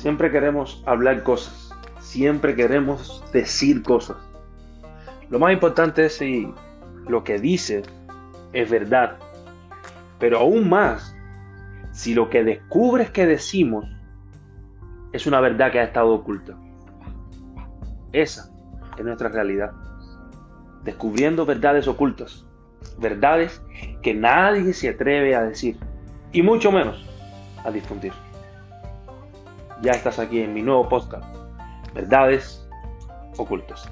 Siempre queremos hablar cosas, siempre queremos decir cosas. Lo más importante es si lo que dices es verdad, pero aún más si lo que descubres que decimos es una verdad que ha estado oculta. Esa es nuestra realidad. Descubriendo verdades ocultas, verdades que nadie se atreve a decir, y mucho menos a difundir ya estás aquí en mi nuevo podcast, Verdades Ocultas.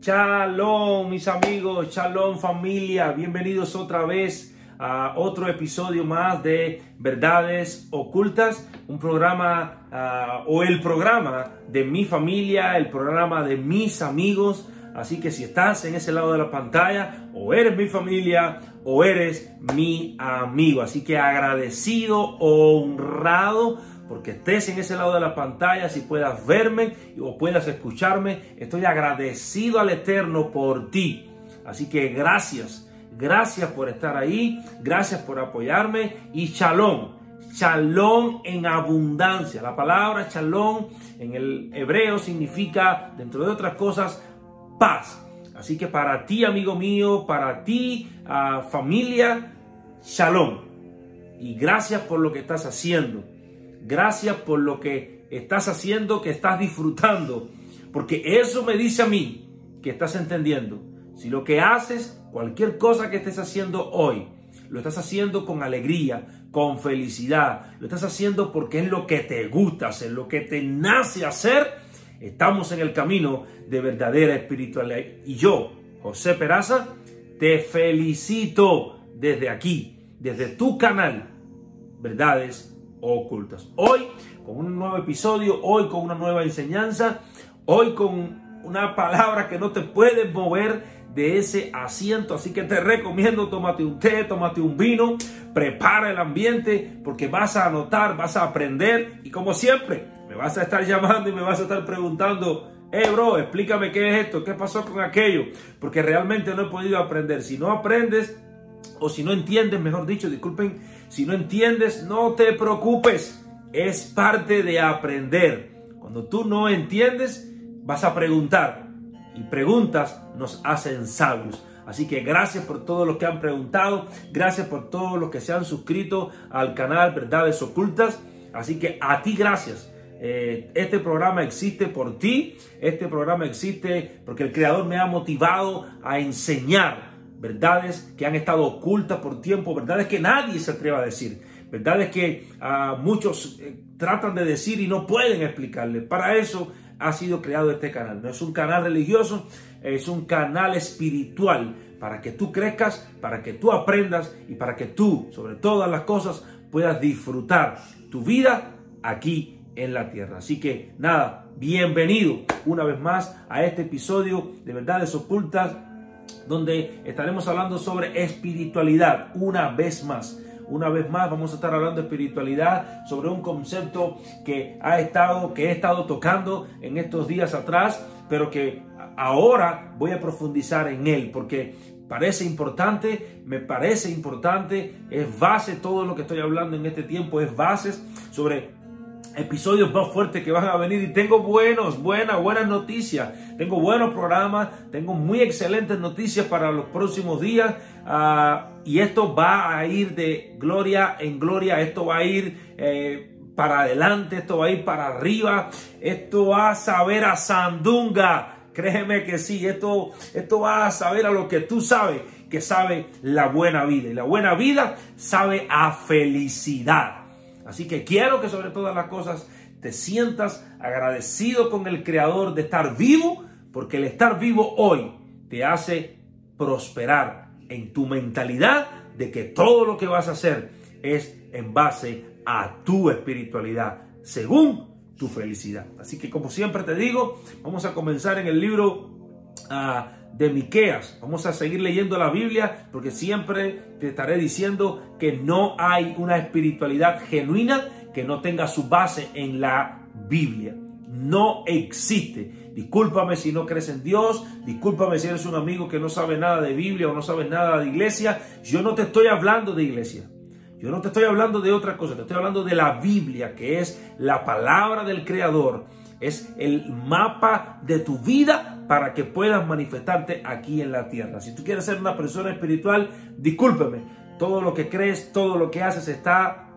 Shalom mis amigos, shalom familia, bienvenidos otra vez a otro episodio más de Verdades Ocultas, un programa ah, o el programa de mi familia, el programa de mis amigos. Así que si estás en ese lado de la pantalla, o eres mi familia, o eres mi amigo. Así que agradecido, honrado, porque estés en ese lado de la pantalla, si puedas verme o puedas escucharme, estoy agradecido al Eterno por ti. Así que gracias, gracias por estar ahí, gracias por apoyarme y shalom. Shalom en abundancia. La palabra shalom en el hebreo significa, dentro de otras cosas, paz. Así que para ti, amigo mío, para ti, ah, familia, shalom. Y gracias por lo que estás haciendo. Gracias por lo que estás haciendo, que estás disfrutando. Porque eso me dice a mí que estás entendiendo. Si lo que haces, cualquier cosa que estés haciendo hoy, lo estás haciendo con alegría, con felicidad, lo estás haciendo porque es lo que te gusta hacer, lo que te nace hacer, Estamos en el camino de verdadera espiritualidad. Y yo, José Peraza, te felicito desde aquí, desde tu canal, Verdades Ocultas. Hoy con un nuevo episodio, hoy con una nueva enseñanza, hoy con una palabra que no te puedes mover de ese asiento. Así que te recomiendo, tómate un té, tómate un vino, prepara el ambiente porque vas a anotar, vas a aprender y como siempre, me vas a estar llamando y me vas a estar preguntando, eh, bro, explícame qué es esto, qué pasó con aquello, porque realmente no he podido aprender. Si no aprendes o si no entiendes, mejor dicho, disculpen, si no entiendes, no te preocupes, es parte de aprender. Cuando tú no entiendes, vas a preguntar y preguntas nos hacen sabios. Así que gracias por todos los que han preguntado, gracias por todos los que se han suscrito al canal Verdades Ocultas. Así que a ti gracias eh, este programa existe por ti, este programa existe porque el Creador me ha motivado a enseñar verdades que han estado ocultas por tiempo, verdades que nadie se atreva a decir, verdades que ah, muchos eh, tratan de decir y no pueden explicarle. Para eso ha sido creado este canal. No es un canal religioso, es un canal espiritual para que tú crezcas, para que tú aprendas y para que tú, sobre todas las cosas, puedas disfrutar tu vida aquí en la tierra. Así que nada, bienvenido una vez más a este episodio de Verdades Ocultas, donde estaremos hablando sobre espiritualidad una vez más. Una vez más vamos a estar hablando de espiritualidad, sobre un concepto que ha estado, que he estado tocando en estos días atrás, pero que ahora voy a profundizar en él, porque parece importante, me parece importante, es base todo lo que estoy hablando en este tiempo, es bases sobre episodios más fuertes que van a venir y tengo buenos, buenas, buenas noticias. Tengo buenos programas, tengo muy excelentes noticias para los próximos días ah, y esto va a ir de gloria en gloria, esto va a ir eh, para adelante, esto va a ir para arriba, esto va a saber a Sandunga. Créeme que sí, esto, esto va a saber a lo que tú sabes, que sabe la buena vida. Y la buena vida sabe a felicidad. Así que quiero que sobre todas las cosas te sientas agradecido con el Creador de estar vivo, porque el estar vivo hoy te hace prosperar en tu mentalidad de que todo lo que vas a hacer es en base a tu espiritualidad, según tu felicidad. Así que como siempre te digo, vamos a comenzar en el libro uh, de Miqueas. Vamos a seguir leyendo la Biblia porque siempre te estaré diciendo que no hay una espiritualidad genuina que no tenga su base en la Biblia. No existe. discúlpame si no crees en Dios, discúlpame si eres un amigo que no sabe nada de Biblia o no sabe nada de iglesia. Yo no te estoy hablando de iglesia. Yo no te estoy hablando de otra cosa, te estoy hablando de la Biblia, que es la palabra del Creador, es el mapa de tu vida para que puedas manifestarte aquí en la tierra. Si tú quieres ser una persona espiritual, discúlpeme, todo lo que crees, todo lo que haces está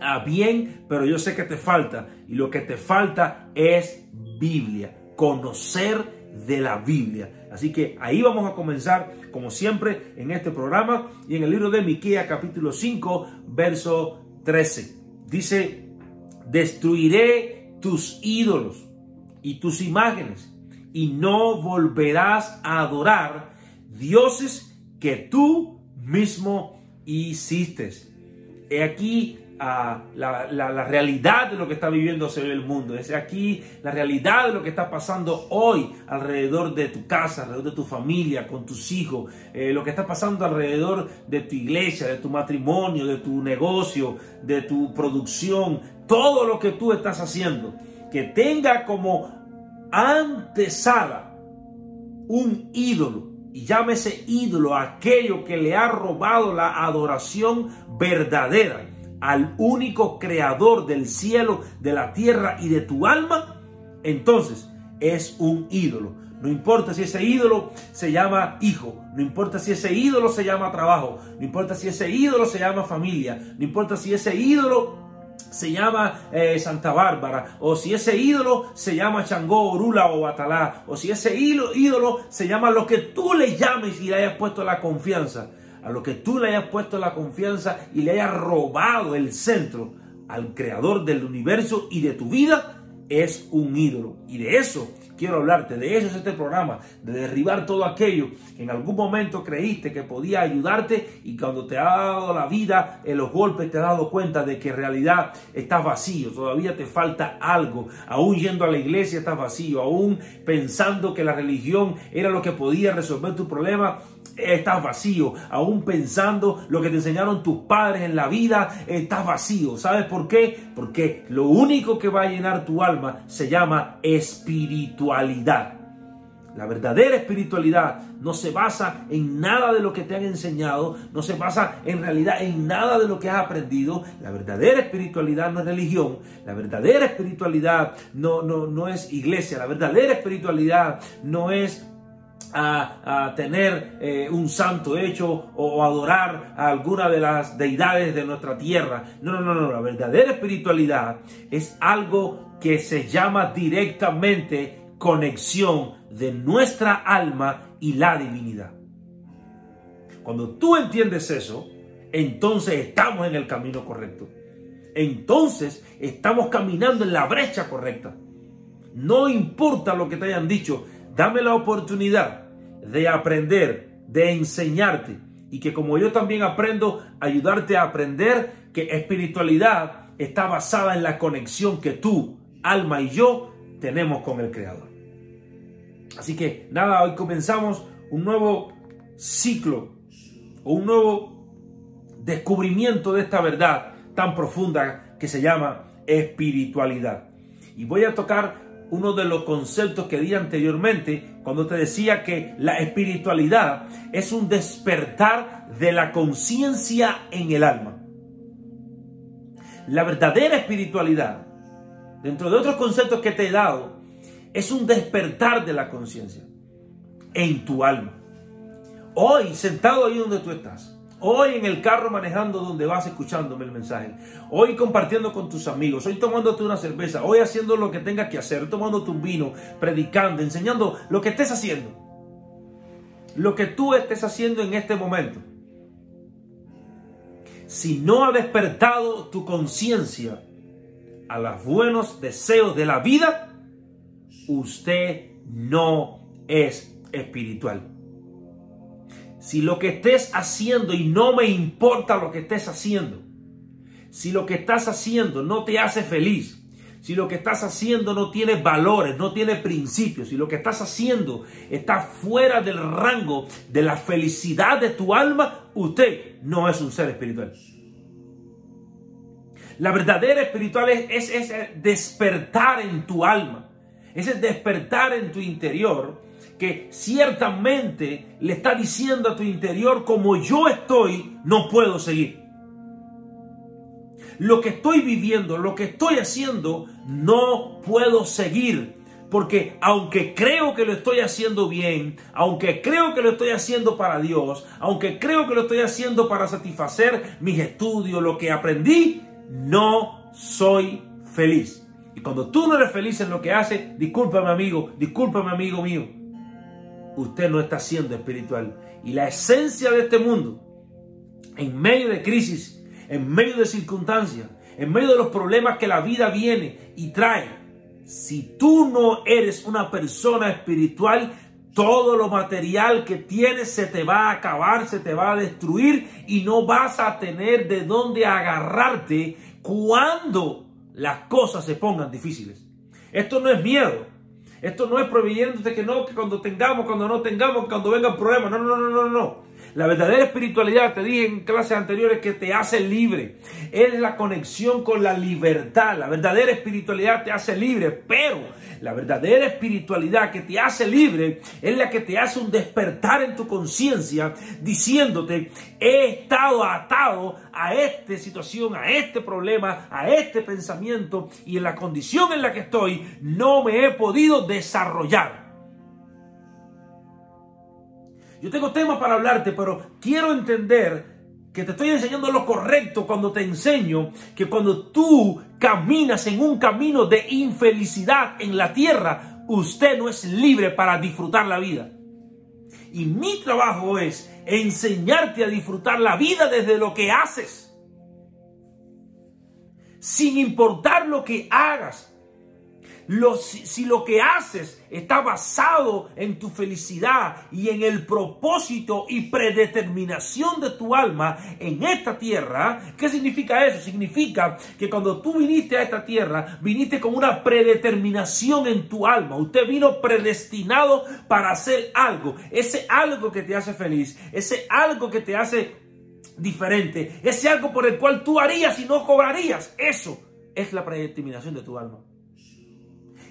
ah, bien, pero yo sé que te falta y lo que te falta es Biblia, conocer de la Biblia. Así que ahí vamos a comenzar, como siempre, en este programa y en el libro de Miqueas, capítulo 5, verso 13. Dice: Destruiré tus ídolos y tus imágenes, y no volverás a adorar dioses que tú mismo hiciste. He aquí a la, realidad de lo que está viviendo el mundo. Es aquí la realidad de lo que está pasando hoy alrededor de tu casa, alrededor de tu familia, con tus hijos, eh, lo que está pasando alrededor de tu iglesia, de tu matrimonio, de tu negocio, de tu producción, todo lo que tú estás haciendo, que tenga como antesala un ídolo. Y llámese ídolo aquello que le ha robado la adoración verdadera al único creador del cielo, de la tierra y de tu alma, entonces es un ídolo. No importa si ese ídolo se llama hijo, no importa si ese ídolo se llama trabajo, no importa si ese ídolo se llama familia, no importa si ese ídolo se llama eh, Santa Bárbara, o si ese ídolo se llama Changó, Orula o Batalá, o si ese ídolo, se llama lo que tú le llames y le hayas puesto la confianza a lo que tú le hayas puesto la confianza y le hayas robado el centro al creador del universo y de tu vida, es un ídolo. Y de eso quiero hablarte, de eso es este programa, de derribar todo aquello que en algún momento creíste que podía ayudarte y cuando te ha dado la vida, en los golpes te has dado cuenta de que en realidad estás vacío, todavía te falta algo, aún yendo a la iglesia estás vacío, aún pensando que la religión era lo que podía resolver tu problema, estás vacío. Aún pensando lo que te enseñaron tus padres en la vida, estás vacío. ¿Sabes por qué? Porque lo único que va a llenar tu alma se llama espiritualidad. La verdadera espiritualidad no se basa en nada de lo que te han enseñado, no se basa en realidad en nada de lo que has aprendido. La verdadera espiritualidad no es religión, la verdadera espiritualidad no, no, no es iglesia, la verdadera espiritualidad no es a, tener eh, un santo hecho o, adorar a alguna de las deidades de nuestra tierra. No, no, no, no. La verdadera espiritualidad es algo que se llama directamente conexión de nuestra alma y la divinidad. Cuando tú entiendes eso, entonces estamos en el camino correcto. Entonces estamos caminando en la brecha correcta. No importa lo que te hayan dicho, dame la oportunidad de aprender, de enseñarte y que como yo también aprendo, ayudarte a aprender que espiritualidad está basada en la conexión que tú, alma y yo tenemos con el Creador. Así que nada, hoy comenzamos un nuevo ciclo o un nuevo descubrimiento de esta verdad tan profunda que se llama espiritualidad. Y voy a tocar uno de los conceptos que di anteriormente cuando te decía que la espiritualidad es un despertar de la conciencia en el alma. La verdadera espiritualidad, dentro de otros conceptos que te he dado, es un despertar de la conciencia en tu alma. Hoy, sentado ahí donde tú estás, Hoy en el carro manejando donde vas escuchándome el mensaje. Hoy compartiendo con tus amigos. Hoy tomándote una cerveza. Hoy haciendo lo que tengas que hacer. Tomando tu vino. Predicando. Enseñando lo que estés haciendo. Lo que tú estés haciendo en este momento. Si no ha despertado tu conciencia a los buenos deseos de la vida, usted no es espiritual. Si lo que estés haciendo y no me importa lo que estés haciendo, si lo que estás haciendo no te hace feliz, si lo que estás haciendo no tiene valores, no tiene principios, si lo que estás haciendo está fuera del rango de la felicidad de tu alma, usted no es un ser espiritual. La verdadera espiritual es, es, despertar en tu alma ese despertar en tu interior que ciertamente le está diciendo a tu interior, como yo estoy, no puedo seguir. Lo que estoy viviendo, lo que estoy haciendo, no puedo seguir. Porque aunque creo que lo estoy haciendo bien, aunque creo que lo estoy haciendo para Dios, aunque creo que lo estoy haciendo para satisfacer mis estudios, lo que aprendí, no soy feliz. Y cuando tú no eres feliz en lo que haces, discúlpame amigo, discúlpame amigo mío, usted no está siendo espiritual. Y la esencia de este mundo, en medio de crisis, en medio de circunstancias, en medio de los problemas que la vida viene y trae, si tú no eres una persona espiritual, todo lo material que tienes se te va a acabar, se te va a destruir y no vas a tener de dónde agarrarte cuando las cosas se pongan difíciles. Esto no es miedo. Esto no es prohibiéndote que no, que cuando tengamos, cuando no tengamos, cuando vengan problemas. No, no, no, no, no. La verdadera espiritualidad, te dije en clases anteriores, que te hace libre. Es la conexión con la libertad. La verdadera espiritualidad te hace libre, pero la verdadera espiritualidad que te hace libre es la que te hace un despertar en tu conciencia diciéndote, he estado atado a esta situación, a este problema, a este pensamiento y en la condición en la que estoy no me he podido desarrollar. Yo tengo temas para hablarte, pero quiero entender que te estoy enseñando lo correcto cuando te enseño que cuando tú caminas en un camino de infelicidad en la tierra, usted no es libre para disfrutar la vida. Y mi trabajo es enseñarte a disfrutar la vida desde lo que haces. Sin importar lo que hagas, si, lo que haces está basado en tu felicidad y en el propósito y predeterminación de tu alma en esta tierra, ¿qué significa eso? Significa que cuando tú viniste a esta tierra, viniste con una predeterminación en tu alma. Usted vino predestinado para hacer algo. Ese algo que te hace feliz, ese algo que te hace diferente, ese algo por el cual tú harías y no cobrarías. Eso es la predeterminación de tu alma.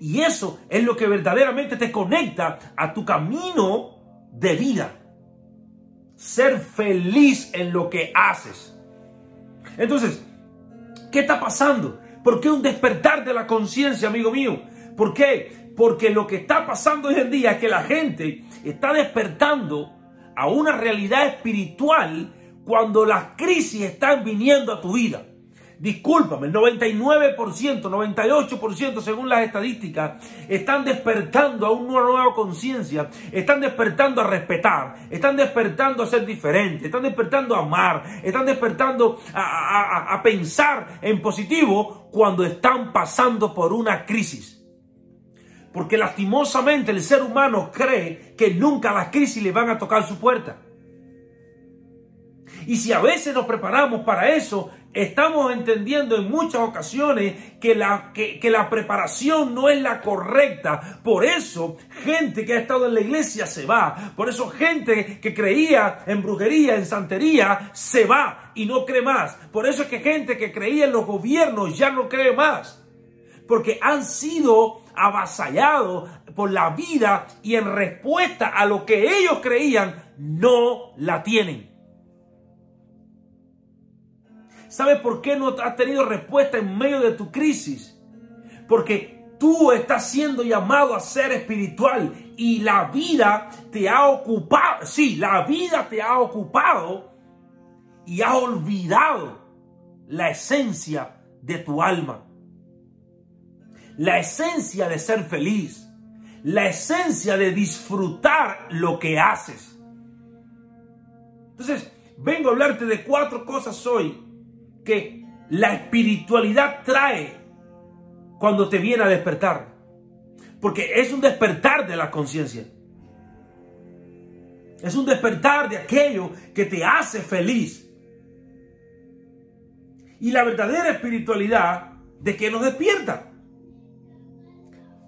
Y eso es lo que verdaderamente te conecta a tu camino de vida. Ser feliz en lo que haces. Entonces, ¿qué está pasando? ¿Por qué un despertar de la conciencia, amigo mío? ¿Por qué? Porque lo que está pasando hoy en día es que la gente está despertando a una realidad espiritual cuando las crisis están viniendo a tu vida discúlpame, el 99%, 98% según las estadísticas, están despertando a una nueva conciencia, están despertando a respetar, están despertando a ser diferentes, están despertando a amar, están despertando a, a pensar en positivo cuando están pasando por una crisis. Porque lastimosamente el ser humano cree que nunca las crisis le van a tocar su puerta. Y si a veces nos preparamos para eso, estamos entendiendo en muchas ocasiones que la, que, la preparación no es la correcta. Por eso, gente que ha estado en la iglesia se va. Por eso, gente que creía en brujería, en santería, se va y no cree más. Por eso es que gente que creía en los gobiernos ya no cree más. Porque han sido avasallados por la vida y en respuesta a lo que ellos creían, no la tienen. ¿Sabes por qué no has tenido respuesta en medio de tu crisis? Porque tú estás siendo llamado a ser espiritual y la vida te ha ocupado. Sí, la vida te ha ocupado y ha olvidado la esencia de tu alma. La esencia de ser feliz. La esencia de disfrutar lo que haces. Entonces, vengo a hablarte de cuatro cosas hoy que la espiritualidad trae cuando te viene a despertar. Porque es un despertar de la conciencia. Es un despertar de aquello que te hace feliz. Y la verdadera espiritualidad de que nos despierta.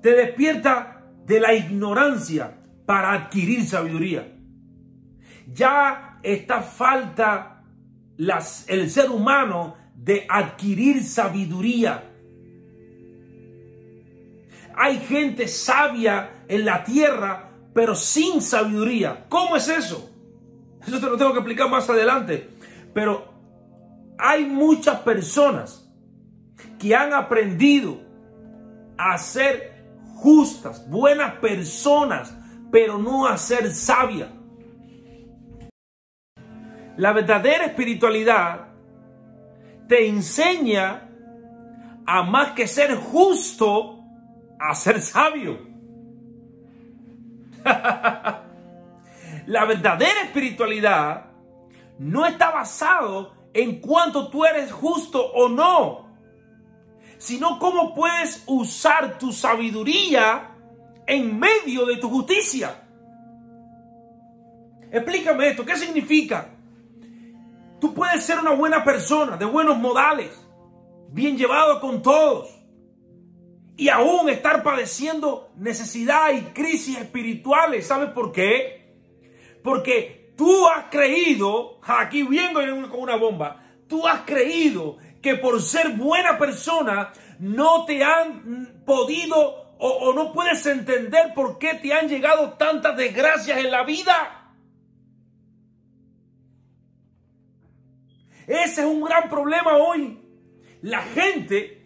Te despierta de la ignorancia para adquirir sabiduría. Ya está falta el ser humano de adquirir sabiduría. hay gente sabia en la tierra, pero sin sabiduría. ¿Cómo es eso? Eso te lo tengo que explicar más adelante. Pero hay muchas personas que han aprendido a ser justas, buenas personas, pero no a ser sabias. La verdadera espiritualidad te enseña a más que ser justo, a ser sabio. La verdadera espiritualidad no está basado en cuánto tú eres justo o no, sino cómo puedes usar tu sabiduría en medio de tu justicia. Explícame esto, ¿qué significa? Tú puedes ser una buena persona, de buenos modales, bien llevado con todos, y aún estar padeciendo necesidad y crisis espirituales. ¿Sabes por qué? Porque tú has creído, aquí viendo con una bomba, tú has creído que por ser buena persona no te han podido o, no puedes entender por qué te han llegado tantas desgracias en la vida. Ese es un gran problema hoy. La gente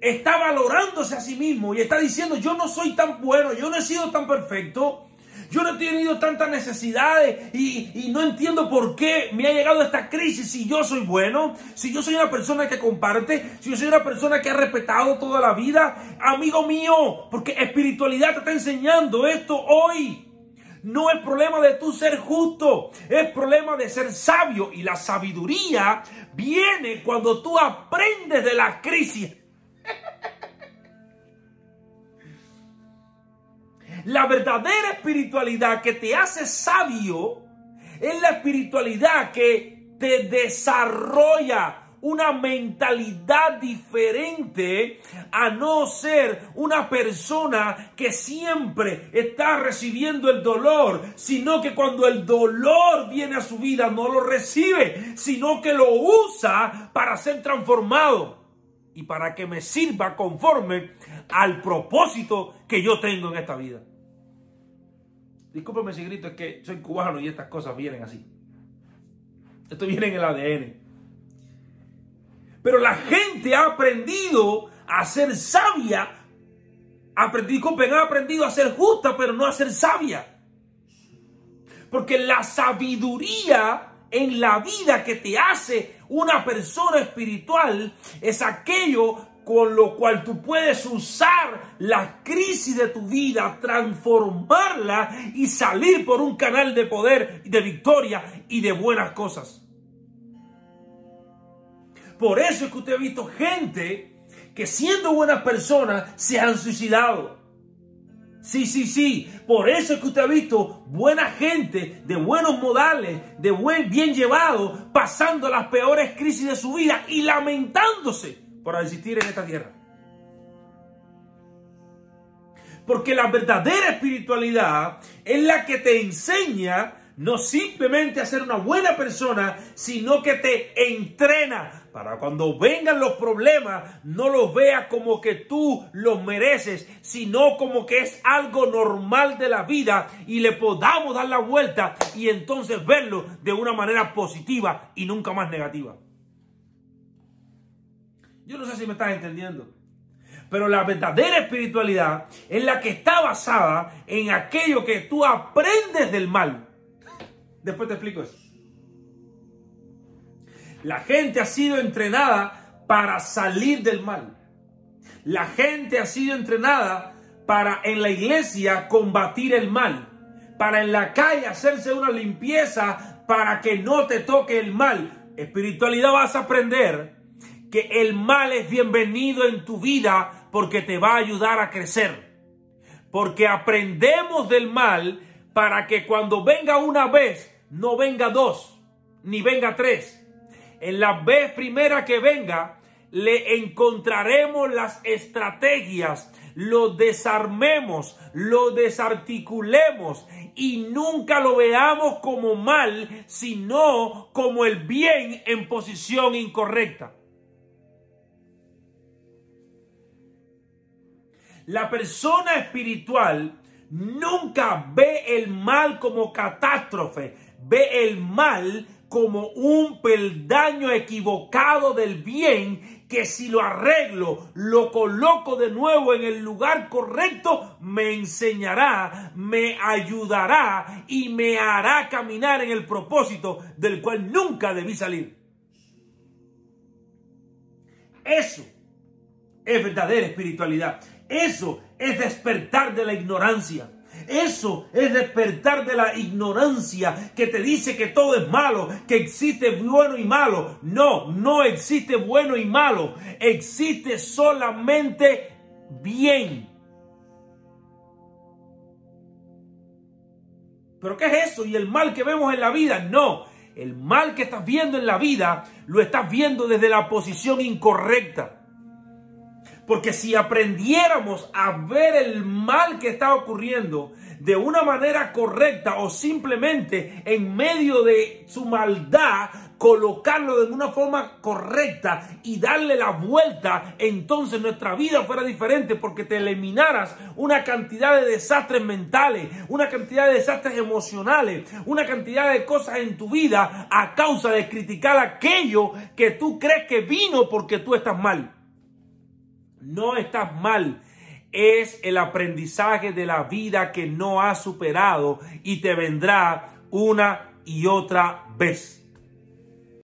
está valorándose a sí mismo y está diciendo, yo no soy tan bueno, yo no he sido tan perfecto, yo no he tenido tantas necesidades y, no entiendo por qué me ha llegado esta crisis si yo soy bueno, si yo soy una persona que comparte, si yo soy una persona que ha respetado toda la vida. Amigo mío, porque espiritualidad te está enseñando esto hoy. No es problema de tú ser justo, es problema de ser sabio. Y la sabiduría viene cuando tú aprendes de la crisis. La verdadera espiritualidad que te hace sabio es la espiritualidad que te desarrolla una mentalidad diferente a no ser una persona que siempre está recibiendo el dolor, sino que cuando el dolor viene a su vida no lo recibe, sino que lo usa para ser transformado y para que me sirva conforme al propósito que yo tengo en esta vida. Discúlpeme si grito, es que soy cubano y estas cosas vienen así. Esto viene en el ADN. Pero la gente ha aprendido a ser sabia. Disculpen, ha aprendido a ser justa, pero no a ser sabia. Porque la sabiduría en la vida que te hace una persona espiritual es aquello con lo cual tú puedes usar la crisis de tu vida, transformarla y salir por un canal de poder, de victoria y de buenas cosas. Por eso es que usted ha visto gente que siendo buenas personas se han suicidado. Sí, sí, sí. Por eso es que usted ha visto buena gente de buenos modales, de buen, bien llevado, pasando las peores crisis de su vida y lamentándose por existir en esta tierra. Porque la verdadera espiritualidad es la que te enseña no simplemente a ser una buena persona, sino que te entrena para cuando vengan los problemas, no los veas como que tú los mereces, sino como que es algo normal de la vida y le podamos dar la vuelta y entonces verlo de una manera positiva y nunca más negativa. Yo no sé si me estás entendiendo. Pero la verdadera espiritualidad es la que está basada en aquello que tú aprendes del mal. Después te explico eso. La gente ha sido entrenada para salir del mal. La gente ha sido entrenada para en la iglesia combatir el mal. Para en la calle hacerse una limpieza para que no te toque el mal. Espiritualidad vas a aprender que el mal es bienvenido en tu vida porque te va a ayudar a crecer. Porque aprendemos del mal para que cuando venga una vez, no venga dos, ni venga tres en la vez primera que venga, le encontraremos las estrategias, lo desarmemos, lo desarticulemos y nunca lo veamos como mal, sino como el bien en posición incorrecta. La persona espiritual nunca ve el mal como catástrofe, ve el mal como un peldaño equivocado del bien que si lo arreglo, lo coloco de nuevo en el lugar correcto, me enseñará, me ayudará y me hará caminar en el propósito del cual nunca debí salir. Eso es verdadera espiritualidad. Eso es despertar de la ignorancia. Eso es despertar de la ignorancia que te dice que todo es malo, que existe bueno y malo. No, no existe bueno y malo. Existe solamente bien. ¿Pero qué es eso? ¿Y el mal que vemos en la vida? No. El mal que estás viendo en la vida lo estás viendo desde la posición incorrecta. Porque si aprendiéramos a ver el mal que está ocurriendo de una manera correcta o simplemente en medio de su maldad, colocarlo de una forma correcta y darle la vuelta, entonces nuestra vida fuera diferente porque te eliminaras una cantidad de desastres mentales, una cantidad de desastres emocionales, una cantidad de cosas en tu vida a causa de criticar aquello que tú crees que vino porque tú estás mal no estás mal. Es el aprendizaje de la vida que no has superado y te vendrá una y otra vez.